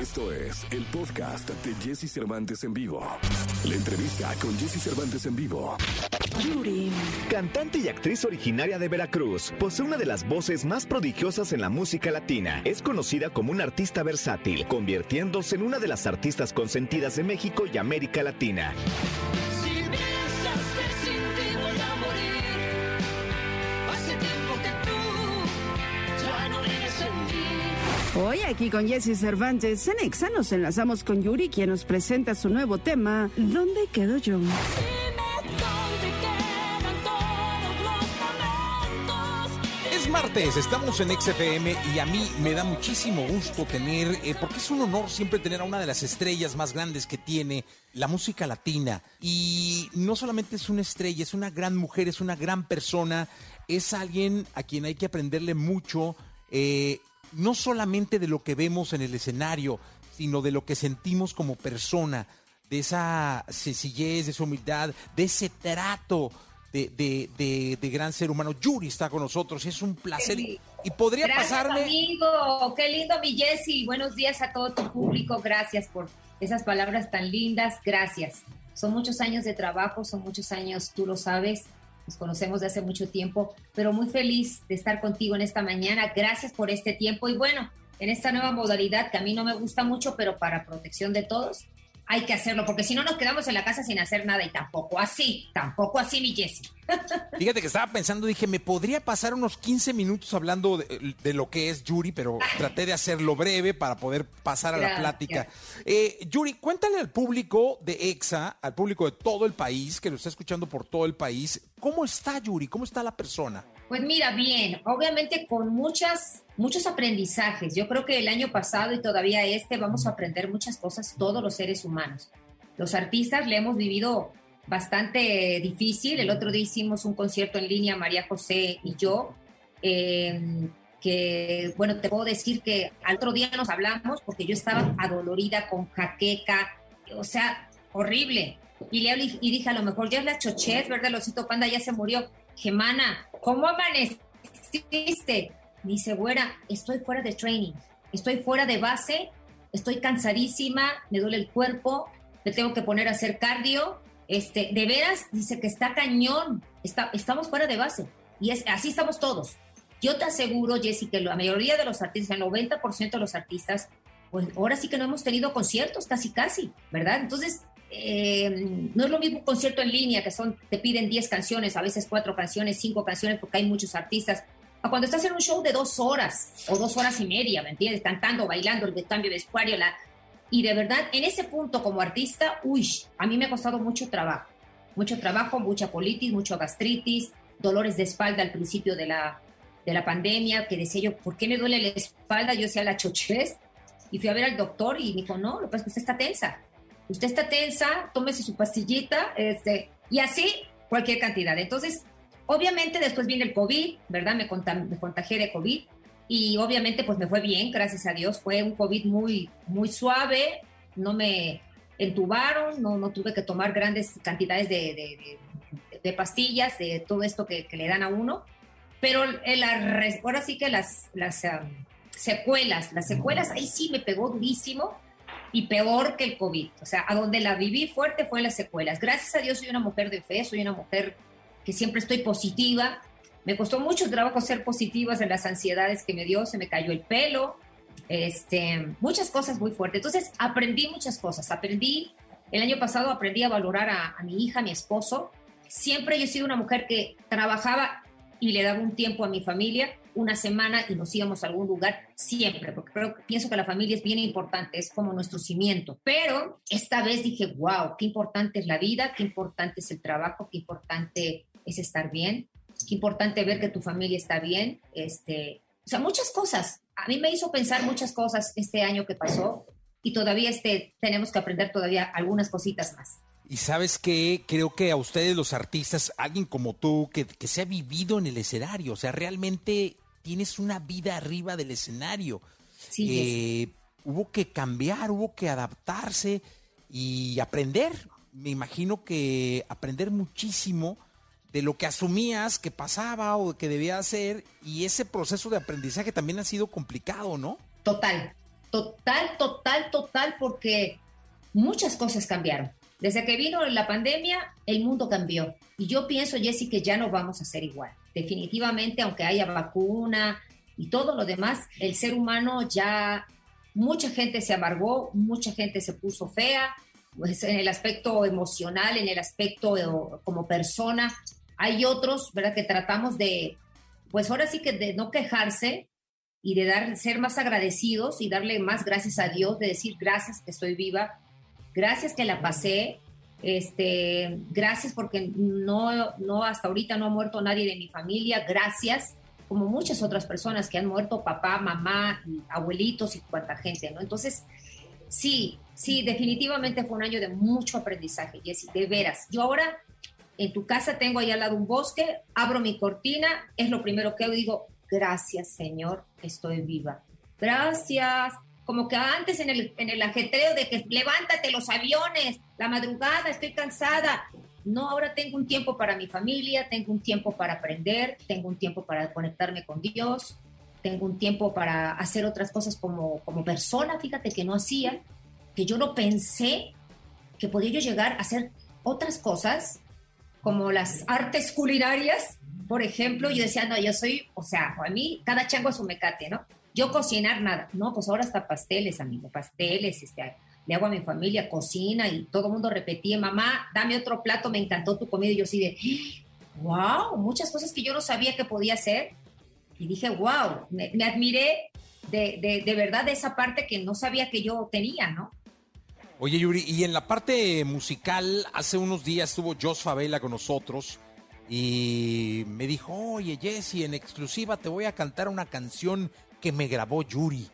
Esto es el podcast de Jesse Cervantes en vivo. La entrevista con Jesse Cervantes en vivo. Yuri. Cantante y actriz originaria de Veracruz, posee una de las voces más prodigiosas en la música latina. Es conocida como una artista versátil, convirtiéndose en una de las artistas consentidas de México y América Latina. Hoy aquí con Jesse Cervantes en Exa nos enlazamos con Yuri, quien nos presenta su nuevo tema, ¿Dónde quedo yo? Es martes, estamos en XFM y a mí me da muchísimo gusto tener, eh, porque es un honor siempre tener a una de las estrellas más grandes que tiene la música latina. Y no solamente es una estrella, es una gran mujer, es una gran persona, es alguien a quien hay que aprenderle mucho, eh, no solamente de lo que vemos en el escenario, sino de lo que sentimos como persona, de esa sencillez, de esa humildad, de ese trato de, de- de- de gran ser humano. Yuri está con nosotros, es un placer. Y, y podría Gracias, pasarme. amigo. Qué lindo, mi Jessy. Buenos días a todo tu público. Gracias por esas palabras tan lindas. Gracias. Son muchos años de trabajo, son muchos años, tú lo sabes. Nos conocemos de hace mucho tiempo, pero muy feliz de estar contigo en esta mañana. Gracias por este tiempo. Y bueno, en esta nueva modalidad que a mí no me gusta mucho, pero para protección de todos, hay que hacerlo, porque si no nos quedamos en la casa sin hacer nada y tampoco así, tampoco así, mi Jessy. Fíjate que estaba pensando, dije, me podría pasar unos 15 minutos hablando de, de lo que es Yuri, pero traté de hacerlo breve para poder pasar a la plática. Eh, Yuri, cuéntale al público de EXA, al público de todo el país, que lo está escuchando por todo el país, ¿cómo está Yuri? ¿Cómo está la persona? Pues mira, bien, obviamente con muchas, muchos aprendizajes. Yo creo que el año pasado y todavía este vamos a aprender muchas cosas todos los seres humanos. Los artistas le hemos vivido bastante difícil. El otro día hicimos un concierto en línea, María José y yo, eh, que, bueno, te puedo decir que al otro día nos hablamos porque yo estaba adolorida con jaqueca, o sea, horrible. Y le y dije, a lo mejor ya es la chochez, ¿verdad? El osito panda ya se murió. Gemana, ¿cómo amaneciste? Dice, güera, estoy fuera de training, estoy fuera de base, estoy cansadísima, me duele el cuerpo, me tengo que poner a hacer cardio. Este, de veras, dice que está cañón, está, estamos fuera de base. Y es, así estamos todos. Yo te aseguro, Jessy, que la mayoría de los artistas, el 90% de los artistas, pues ahora sí que no hemos tenido conciertos, casi casi, ¿verdad? Entonces, eh, no es lo mismo un concierto en línea, que son, te piden 10 canciones, a veces 4 canciones, 5 canciones, porque hay muchos artistas, cuando estás en un show de dos horas o dos horas y media, ¿me entiendes? Cantando, bailando, el cambio de vestuario, la... y de verdad, en ese punto como artista, uy, a mí me ha costado mucho trabajo, mucho trabajo, mucha colitis, mucho gastritis, dolores de espalda al principio de la, de la pandemia, que decía yo, ¿por qué me duele la espalda? Yo decía la chochez, y fui a ver al doctor y me dijo, no, lo que pasa es que usted está tensa. Usted está tensa, tómese su pastillita, este, y así cualquier cantidad. Entonces, obviamente después viene el COVID, ¿verdad? Me, me contagié de COVID y obviamente pues me fue bien, gracias a Dios. Fue un COVID muy, muy suave, no me entubaron, no, no tuve que tomar grandes cantidades de, de- de- de pastillas, de todo esto que, que le dan a uno. Pero el- ahora sí que las, las secuelas, las secuelas ahí sí me pegó durísimo y peor que el COVID. O sea, a donde la viví fuerte fue las secuelas. Gracias a Dios soy una mujer de fe, soy una mujer que siempre estoy positiva. Me costó mucho trabajo ser positiva en las ansiedades que me dio, se me cayó el pelo, este, muchas cosas muy fuertes. Entonces aprendí muchas cosas. Aprendí, el año pasado aprendí a valorar a, a mi hija, a mi esposo. Siempre yo he sido una mujer que trabajaba y le daba un tiempo a mi familia, una semana y nos íbamos a algún lugar siempre, porque creo, pienso que la familia es bien importante, es como nuestro cimiento. Pero esta vez dije, wow, qué importante es la vida, qué importante es el trabajo, qué importante es estar bien, qué importante ver que tu familia está bien, este, o sea, muchas cosas. A mí me hizo pensar muchas cosas este año que pasó y todavía este, tenemos que aprender todavía algunas cositas más. Y sabes qué, creo que a ustedes los artistas, alguien como tú, que, que se ha vivido en el escenario, o sea, realmente tienes una vida arriba del escenario. Sí, Eh, hubo que cambiar, hubo que adaptarse y aprender. Me imagino que aprender muchísimo de lo que asumías que pasaba o que debía hacer y ese proceso de aprendizaje también ha sido complicado, ¿no? Total, total, total, total, porque muchas cosas cambiaron. Desde que vino la pandemia, el mundo cambió. Y yo pienso, Jessy, que ya no vamos a ser igual. Definitivamente, aunque haya vacuna y todo lo demás, el ser humano ya, mucha gente se amargó, mucha gente se puso fea, pues en el aspecto emocional, en el aspecto eh, como persona. Hay otros, ¿verdad? Que tratamos de, pues ahora sí que de no quejarse y de dar, ser más agradecidos y darle más gracias a Dios, de decir gracias que estoy viva, gracias que la pasé, este, gracias porque no, no hasta ahorita no ha muerto nadie de mi familia, gracias, como muchas otras personas que han muerto, papá, mamá, abuelitos y cuanta gente, ¿no? Entonces, sí, sí, definitivamente fue un año de mucho aprendizaje, Jessy, de veras. Yo ahora en tu casa tengo ahí al lado un bosque, abro mi cortina, es lo primero que digo, gracias Señor, estoy viva. Gracias, como que antes en el, en el ajetreo de que levántate los aviones, la madrugada, estoy cansada. No, ahora tengo un tiempo para mi familia, tengo un tiempo para aprender, tengo un tiempo para conectarme con Dios, tengo un tiempo para hacer otras cosas como, como persona, fíjate que no hacía, que yo no pensé que podía yo llegar a hacer otras cosas como las artes culinarias, por ejemplo, yo decía, no, yo soy, o sea, a mí cada chango es un mecate, ¿no? Yo cocinar nada. No, pues ahora hasta pasteles, amigo, pasteles, este, le hago a mi familia, cocina y todo el mundo repetía, mamá, dame otro plato, me encantó tu comida. Y yo así de, wow, muchas cosas que yo no sabía que podía hacer. Y dije, wow, me, me admiré de, de, de verdad de esa parte que no sabía que yo tenía, ¿no? Oye, Yuri, y en la parte musical, hace unos días estuvo Jos Favela con nosotros y me dijo, oye, Jesse, en exclusiva te voy a cantar una canción que me grabó Yuri.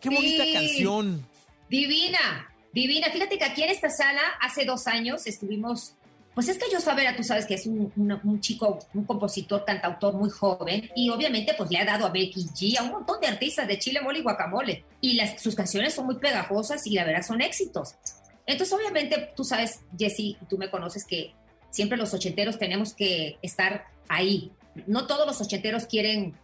Qué bonita canción. Divina, divina. Fíjate que aquí en esta sala, hace dos años, estuvimos. Pues es que Jos Favela, tú sabes que es un, un- un chico, un compositor, cantautor muy joven, y obviamente pues le ha dado a Becky G, a un montón de artistas de Chile, Mole y Guacamole. Y las, sus canciones son muy pegajosas y la verdad son éxitos. Entonces, obviamente, tú sabes, Jessy, tú me conoces que siempre los ochenteros tenemos que estar ahí. No todos los ochenteros quieren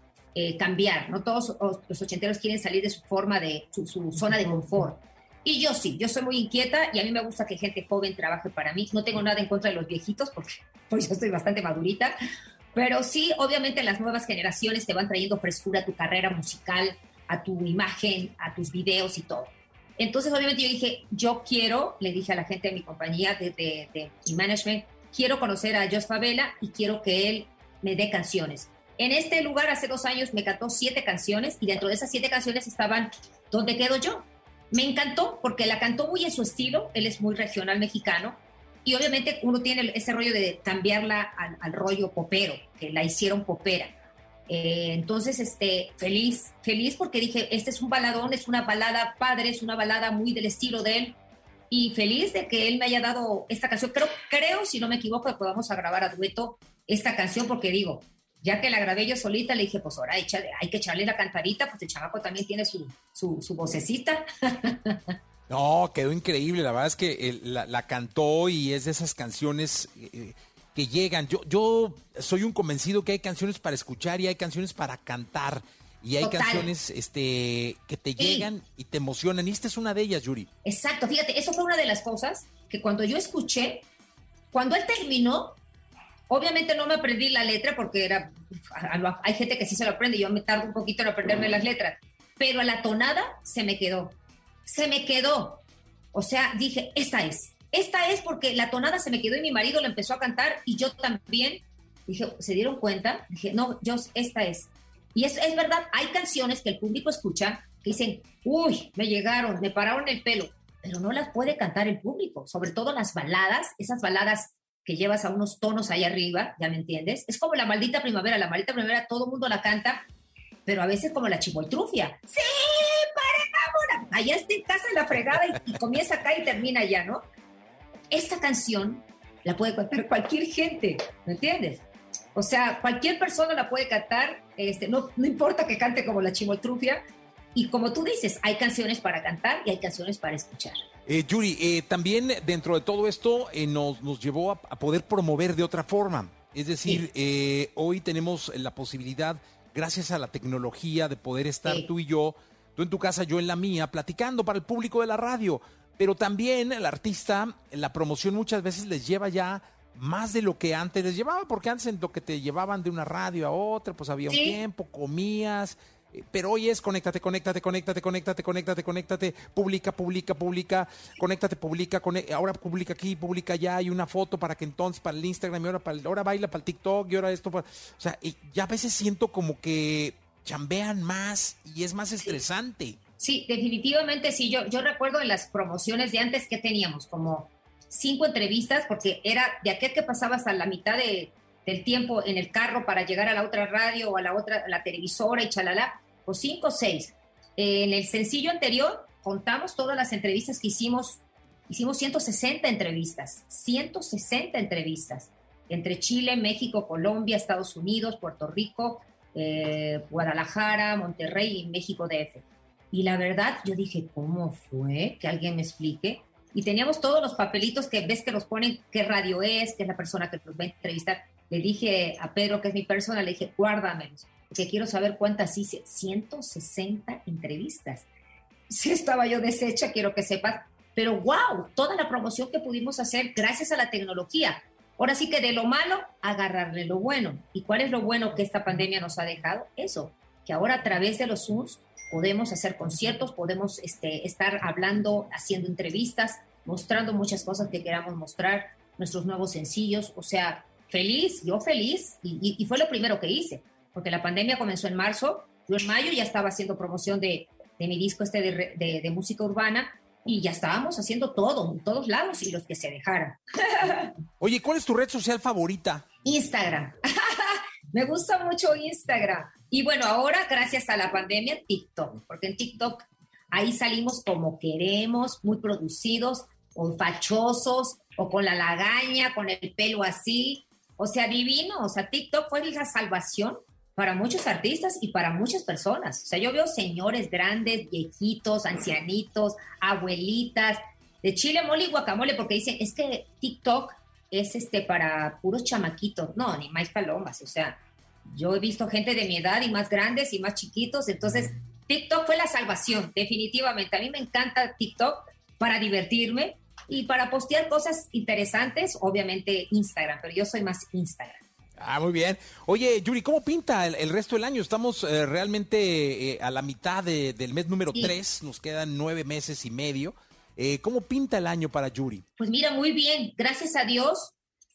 eh, cambiar, no todos os- los ochenteros quieren salir de su forma de su, su zona de confort. Y yo sí, yo soy muy inquieta y a mí me gusta que gente joven trabaje para mí. No tengo nada en contra de los viejitos porque pues yo estoy bastante madurita, pero sí, obviamente las nuevas generaciones te van trayendo frescura a tu carrera musical, a tu imagen, a tus videos y todo. Entonces, obviamente yo dije, yo quiero, le dije a la gente de mi compañía, de, de, de management, quiero conocer a Jos Favela y quiero que él me dé canciones. En este lugar hace dos años me cantó siete canciones y dentro de esas siete canciones estaban ¿Dónde quedo yo? Me encantó porque la cantó muy en su estilo, él es muy regional mexicano y obviamente uno tiene ese rollo de cambiarla al, rollo popero, que la hicieron popera. Eh, entonces, este, feliz, feliz porque dije, este es un baladón, es una balada padre, es una balada muy del estilo de él y feliz de que él me haya dado esta canción. Creo, creo si no me equivoco, que podamos a grabar a dueto esta canción porque digo, ya que la grabé yo solita, le dije, pues ahora échale- hay que echarle la cantadita, pues el chamaco también tiene su, su, su vocecita. No, quedó increíble. La verdad es que eh, la, la cantó y es de esas canciones eh, que llegan. Yo, yo soy un convencido que hay canciones para escuchar y hay canciones para cantar. Y hay Total. canciones este, que te llegan y te emocionan. Y esta es una de ellas, Yuri. Exacto, fíjate, eso fue una de las cosas que cuando yo escuché, cuando él terminó, obviamente no me aprendí la letra porque era, hay gente que sí se lo aprende, yo me tardo un poquito en aprenderme las letras, pero a la tonada se me quedó, se me quedó. O sea, dije, esta es, esta es porque la tonada se me quedó y mi marido la empezó a cantar y yo también. Dije, ¿se dieron cuenta? Dije, no, yo, esta es. Y es, es verdad, hay canciones que el público escucha que dicen, uy, me llegaron, me pararon el pelo, pero no las puede cantar el público, sobre todo las baladas, esas baladas que llevas a unos tonos ahí arriba, ¿ya me entiendes? Es como la maldita primavera, la maldita primavera todo el mundo la canta, pero a veces como la chivoltrufia. Sí, para. Allá está en casa en la fregada y, y comienza acá y termina allá, ¿no? Esta canción la puede cantar cualquier gente, ¿me entiendes? O sea, cualquier persona la puede cantar, este, no, no importa que cante como la chimoltrufia. Y como tú dices, hay canciones para cantar y hay canciones para escuchar. Eh, Yuri, eh, también dentro de todo esto eh, nos, nos llevó a, a poder promover de otra forma. Es decir, eh, hoy tenemos la posibilidad, gracias a la tecnología, de poder estar Sí. tú y yo tú en tu casa, yo en la mía, platicando para el público de la radio. Pero también el artista, la promoción muchas veces les lleva ya más de lo que antes les llevaba, porque antes en lo que te llevaban de una radio a otra, pues había un tiempo, comías, pero hoy es conéctate, conéctate, conéctate, conéctate, conéctate, conéctate, publica, publica, publica, conéctate, publica, cone- ahora publica aquí, publica allá, hay una foto para que entonces para el Instagram y ahora, para el- ahora baila para el TikTok y ahora esto, para- o sea, y ya a veces siento como que chambean más y es más estresante. Sí, definitivamente sí. Yo, yo recuerdo en las promociones de antes que teníamos como cinco entrevistas, porque era de aquel que pasabas a la mitad de- del tiempo en el carro para llegar a la otra radio o a la otra, a la televisora y chalala, o cinco o seis. En el sencillo anterior contamos todas las entrevistas que hicimos. Hicimos 160 entrevistas, 160 entrevistas entre Chile, México, Colombia, Estados Unidos, Puerto Rico, eh, Guadalajara, Monterrey y México DF. Y la verdad, yo dije, ¿cómo fue? Que alguien me explique. Y teníamos todos los papelitos que ves que los ponen, qué radio es, qué es la persona que nos va a entrevistar. Le dije a Pedro, que es mi persona, le dije, guárdamelos, porque quiero saber cuántas hice. 160 entrevistas. Sí estaba yo deshecha, quiero que sepas, pero wow, toda la promoción que pudimos hacer gracias a la tecnología. Ahora sí que de lo malo, agarrarle lo bueno. ¿Y cuál es lo bueno que esta pandemia nos ha dejado? Eso, que ahora a través de los Zooms podemos hacer conciertos, podemos este, estar hablando, haciendo entrevistas, mostrando muchas cosas que queramos mostrar, nuestros nuevos sencillos, o sea, feliz, yo feliz, y, y- y fue lo primero que hice, porque la pandemia comenzó en marzo, yo en mayo ya estaba haciendo promoción de, de mi disco este de, de- de música urbana, y ya estábamos haciendo todo, en todos lados, y los que se dejaran. Oye, ¿cuál es tu red social favorita? Instagram. Me gusta mucho Instagram. Y bueno, ahora gracias a la pandemia, TikTok, porque en TikTok ahí salimos como queremos, muy producidos, o fachosos, o con la lagaña, con el pelo así. O sea, divino. O sea, TikTok fue la salvación para muchos artistas y para muchas personas. O sea, yo veo señores grandes, viejitos, ancianitos, abuelitas, de chile, mole y guacamole, porque dicen, es que TikTok es este para puros chamaquitos. No, ni más palomas. O sea, yo he visto gente de mi edad y más grandes y más chiquitos. Entonces, TikTok fue la salvación, definitivamente. A mí me encanta TikTok para divertirme y para postear cosas interesantes, obviamente Instagram, pero yo soy más Instagram. Ah, muy bien. Oye, Yuri, ¿cómo pinta el, el resto del año? Estamos eh, realmente eh, a la mitad de- del mes número Sí. 3, nos quedan nueve meses y medio. Eh, ¿Cómo pinta el año para Yuri? Pues mira, muy bien, gracias a Dios.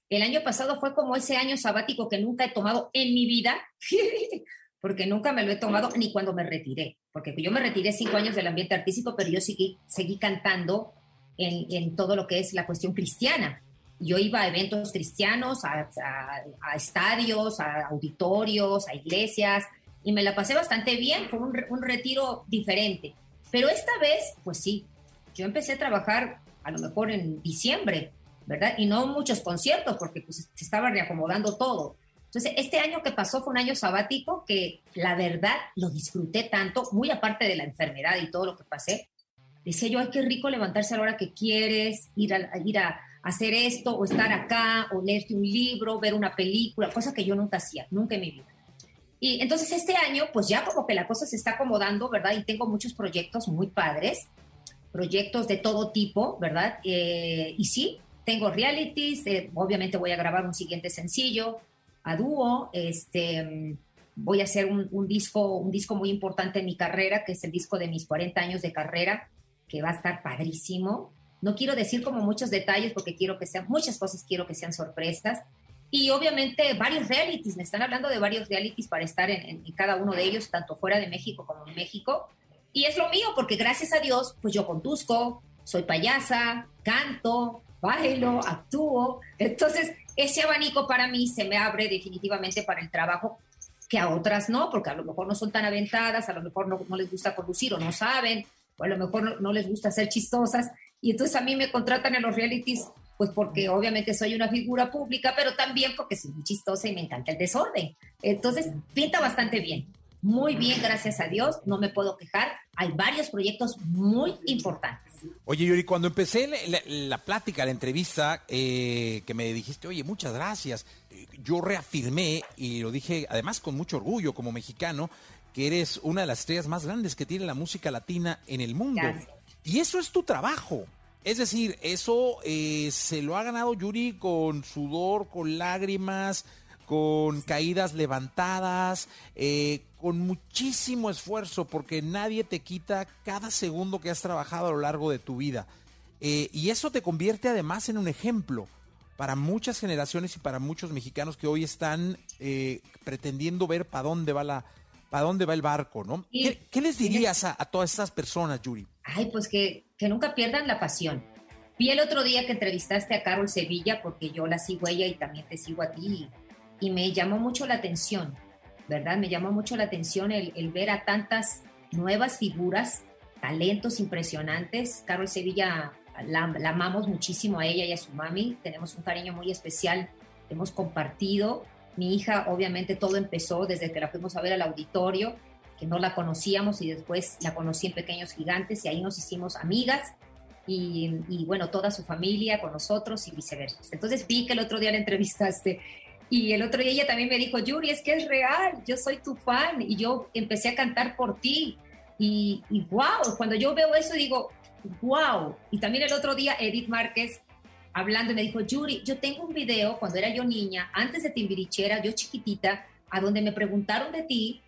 El año pasado fue como ese año sabático que nunca he tomado en mi vida, porque nunca me lo he tomado ni cuando me retiré, porque yo me retiré cinco años del ambiente artístico, pero yo seguí, seguí cantando en, en todo lo que es la cuestión cristiana. Yo iba a eventos cristianos, a, a- a estadios, a auditorios, a iglesias, y me la pasé bastante bien, fue un, un retiro diferente. Pero esta vez, pues sí, yo empecé a trabajar a lo mejor en diciembre, ¿verdad? Y no muchos conciertos porque pues, se estaba reacomodando todo. Entonces, este año que pasó fue un año sabático que la verdad lo disfruté tanto, muy aparte de la enfermedad y todo lo que pasé. Decía yo, ay, qué rico levantarse a la hora que quieres, ir a, ir a hacer esto, o estar acá, o leerte un libro, ver una película, cosa que yo nunca hacía, nunca en mi vida. Y entonces este año, pues ya como que la cosa se está acomodando, ¿verdad? Y tengo muchos proyectos muy padres, proyectos de todo tipo, ¿verdad? Eh, y sí, tengo realities, eh, obviamente voy a grabar un siguiente sencillo a dúo, este, voy a hacer un, un disco, un disco muy importante en mi carrera, que es el disco de mis 40 años de carrera, que va a estar padrísimo. No quiero decir como muchos detalles porque quiero que sean, muchas cosas quiero que sean sorpresas. Y obviamente varios realities, me están hablando de varios realities para estar en, en- en cada uno de ellos, tanto fuera de México como en México. Y es lo mío, porque gracias a Dios, pues yo conduzco, soy payasa, canto, bailo, actúo. Entonces, ese abanico para mí se me abre definitivamente para el trabajo que a otras no, porque a lo mejor no son tan aventadas, a lo mejor no, no les gusta conducir o no saben, o a lo mejor no, no les gusta ser chistosas. Y entonces a mí me contratan en los realities, pues porque obviamente soy una figura pública, pero también porque soy muy chistosa y me encanta el desorden. Entonces, pinta bastante bien. Muy bien, gracias a Dios, no me puedo quejar. Hay varios proyectos muy importantes. Oye, Yuri, cuando empecé la, la- la plática, la entrevista, eh, que me dijiste, oye, muchas gracias, eh, yo reafirmé y lo dije además con mucho orgullo como mexicano, que eres una de las estrellas más grandes que tiene la música latina en el mundo. Gracias. Y eso es tu trabajo. Es decir, eso eh, se lo ha ganado Yuri con sudor, con lágrimas, con caídas levantadas, eh, con muchísimo esfuerzo, porque nadie te quita cada segundo que has trabajado a lo largo de tu vida. Eh, y eso te convierte además en un ejemplo para muchas generaciones y para muchos mexicanos que hoy están eh, pretendiendo ver para dónde va la, para dónde va el barco, ¿no? Sí. ¿Qué, qué les dirías a, a todas estas personas, Yuri? Ay, pues que, que nunca pierdan la pasión. Vi el otro día que entrevistaste a Carol Sevilla, porque yo la sigo a ella y también te sigo a ti, y, y me llamó mucho la atención, ¿verdad? Me llamó mucho la atención el, el ver a tantas nuevas figuras, talentos impresionantes. Carol Sevilla, la, la amamos muchísimo a ella y a su mami, tenemos un cariño muy especial, hemos compartido. Mi hija, obviamente, todo empezó desde que la fuimos a ver al auditorio, que no la conocíamos y después la conocí en Pequeños Gigantes y ahí nos hicimos amigas y, bueno, toda su familia con nosotros y viceversa. Entonces vi que el otro día la entrevistaste y el otro día ella también me dijo, Yuri, es que es real, yo soy tu fan y yo empecé a cantar por ti y, y wow, cuando yo veo eso digo, wow. Y también el otro día Edith Márquez hablando me dijo, Yuri, yo tengo un video cuando era yo niña, antes de Timbirichera, yo chiquitita, a donde me preguntaron de ti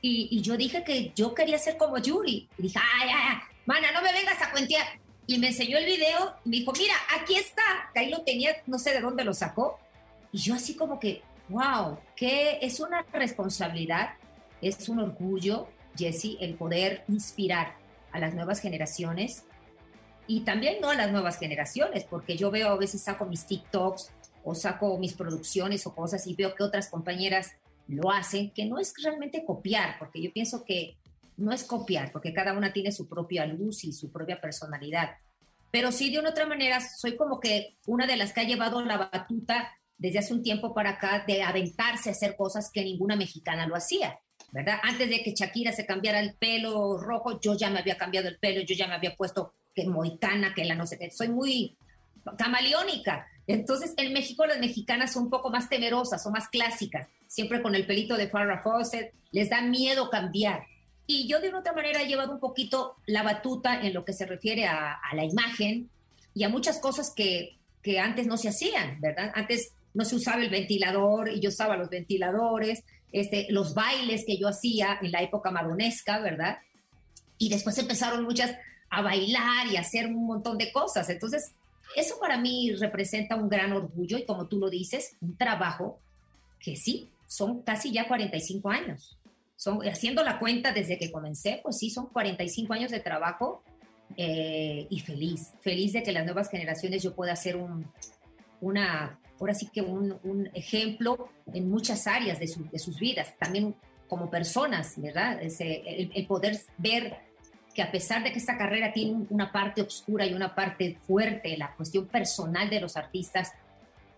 y, y, yo dije que yo quería ser como Yuri. Y dije, ay, ay, mana, no me vengas a cuentear. Y me enseñó el video y me dijo, mira, aquí está. Que ahí lo tenía, no sé de dónde lo sacó. Y yo así como que, wow, que es una responsabilidad, es un orgullo, Jesse, el poder inspirar a las nuevas generaciones y también no a las nuevas generaciones, porque yo veo a veces saco mis TikToks o saco mis producciones o cosas y veo que otras compañeras lo hacen, que no es realmente copiar, porque yo pienso que no es copiar, porque cada una tiene su propia luz y su propia personalidad. Pero sí, de una otra manera, soy como que una de las que ha llevado la batuta desde hace un tiempo para acá de aventarse a hacer cosas que ninguna mexicana lo hacía, ¿verdad? Antes de que Shakira se cambiara el pelo rojo, yo ya me había cambiado el pelo, yo ya me había puesto que moicana, que la no sé qué, soy muy camaleónica. Entonces, en México las mexicanas son un poco más temerosas, son más clásicas, siempre con el pelito de Farrah Fawcett, les da miedo cambiar. Y yo de una otra manera he llevado un poquito la batuta en lo que se refiere a, a la imagen y a muchas cosas que, que, antes no se hacían, ¿verdad? Antes no se usaba el ventilador y yo usaba los ventiladores, este, los bailes que yo hacía en la época maronesca, ¿verdad? Y después empezaron muchas a bailar y a hacer un montón de cosas. Entonces, eso para mí representa un gran orgullo y como tú lo dices, un trabajo que sí, son casi ya 45 años. Son, haciendo la cuenta desde que comencé, pues sí, son 45 años de trabajo eh, y feliz, feliz de que las nuevas generaciones yo pueda hacer un, una, ahora sí que un, un ejemplo en muchas áreas de, su, de, sus vidas, también como personas, ¿verdad? Ese, el, el poder ver que a pesar de que esta carrera tiene una parte oscura y una parte fuerte, la cuestión personal de los artistas,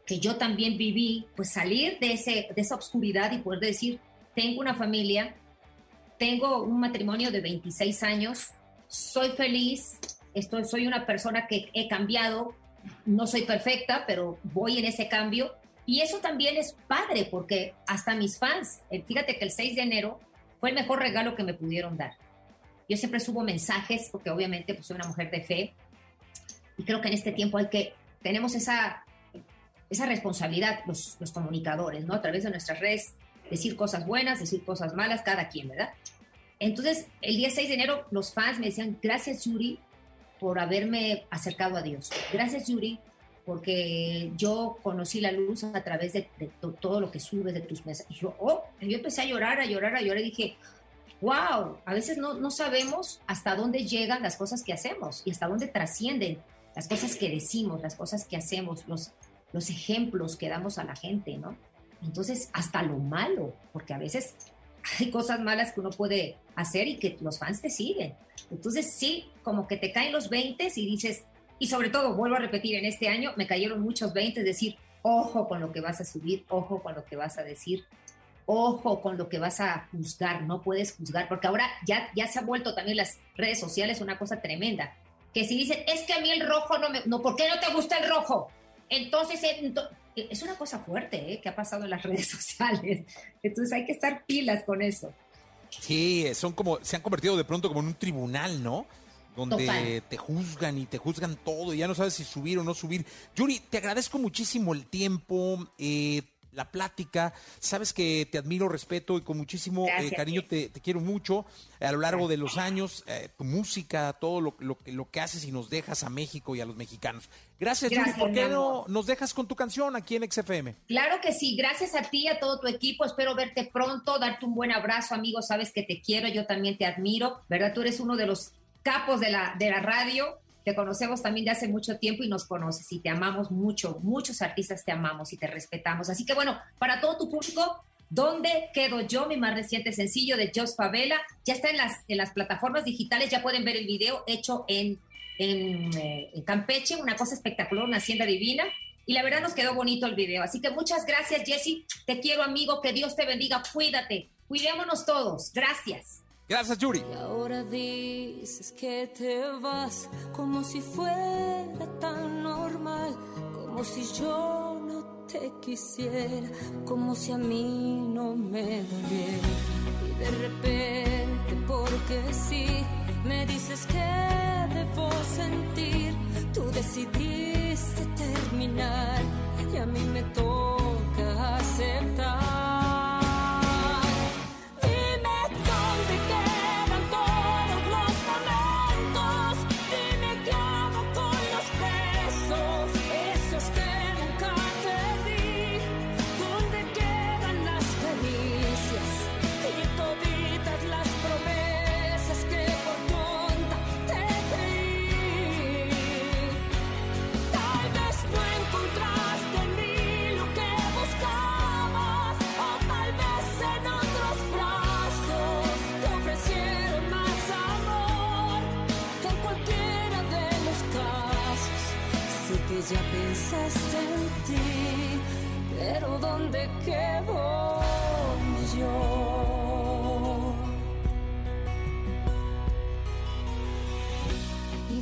que yo también viví, pues salir de, ese, de esa oscuridad y poder decir, tengo una familia, tengo un matrimonio de 26 años, soy feliz, estoy, soy una persona que he cambiado, no soy perfecta, pero voy en ese cambio. Y eso también es padre, porque hasta mis fans, fíjate que el 6 de enero fue el mejor regalo que me pudieron dar. Yo siempre subo mensajes, porque obviamente pues, soy una mujer de fe, y creo que en este tiempo hay que, tenemos esa, esa responsabilidad, los, los comunicadores, ¿no? A través de nuestras redes, decir cosas buenas, decir cosas malas, cada quien, ¿verdad? Entonces, el día 6 de enero, los fans me decían, gracias Yuri por haberme acercado a Dios. Gracias Yuri porque yo conocí la luz a través de, de, de todo lo que subes, de tus mensajes. Y yo, oh, yo empecé a llorar, a llorar, a llorar y dije, wow, a veces no, no sabemos hasta dónde llegan las cosas que hacemos y hasta dónde trascienden las cosas que decimos, las cosas que hacemos, los, los ejemplos que damos a la gente, ¿no? Entonces, hasta lo malo, porque a veces hay cosas malas que uno puede hacer y que los fans te siguen. Entonces, sí, como que te caen los 20 y dices, y sobre todo, vuelvo a repetir, en este año me cayeron muchos 20, es decir, ojo con lo que vas a subir, ojo con lo que vas a decir, ojo con lo que vas a juzgar, no puedes juzgar, porque ahora ya, ya se ha vuelto también las redes sociales una cosa tremenda, que si dicen, es que a mí el rojo no me, no, ¿por qué no te gusta el rojo? Entonces, es una cosa fuerte ¿eh? que ha pasado en las redes sociales. Entonces hay que estar pilas con eso. Sí, son como, se han convertido de pronto como en un tribunal, ¿no? Donde Total. te juzgan y te juzgan todo y ya no sabes si subir o no subir. Yuri, te agradezco muchísimo el tiempo, eh, la plática. Sabes que te admiro, respeto y con muchísimo eh, cariño te, te quiero mucho. A lo largo de los años, eh, tu música, todo lo, lo, que- lo que haces y nos dejas a México y a los mexicanos. Gracias, Gracias, Yuri. ¿Por qué no nos dejas con tu canción aquí en XFM? Claro que sí, gracias a ti y a todo tu equipo. Espero verte pronto, darte un buen abrazo, amigo. Sabes que te quiero, yo también te admiro, ¿verdad? Tú eres uno de los capos de la, de la radio. Te conocemos también de hace mucho tiempo y nos conoces y te amamos mucho. Muchos artistas te amamos y te respetamos. Así que bueno, para todo tu público, ¿dónde quedo yo? Mi más reciente sencillo de Jos Favela. Ya está en las, en las plataformas digitales, ya pueden ver el video hecho en, en, eh, Campeche, una cosa espectacular, una hacienda divina. Y la verdad nos quedó bonito el video. Así que muchas gracias, Jesse. Te quiero, amigo. Que Dios te bendiga. Cuídate. Cuidémonos todos. Gracias. Gracias, Yuri. Y ahora dices que te vas como si fuera tan normal, como si yo no te quisiera, como si a mí no me doliera. Y de repente, porque sí, me dices que debo sentir, tú decidiste terminar y a mí me toca aceptar.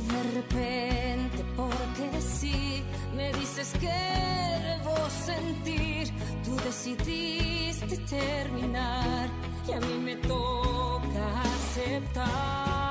De repente, porque sí, me dices que debo sentir, tú decidiste terminar y a mí me toca aceptar.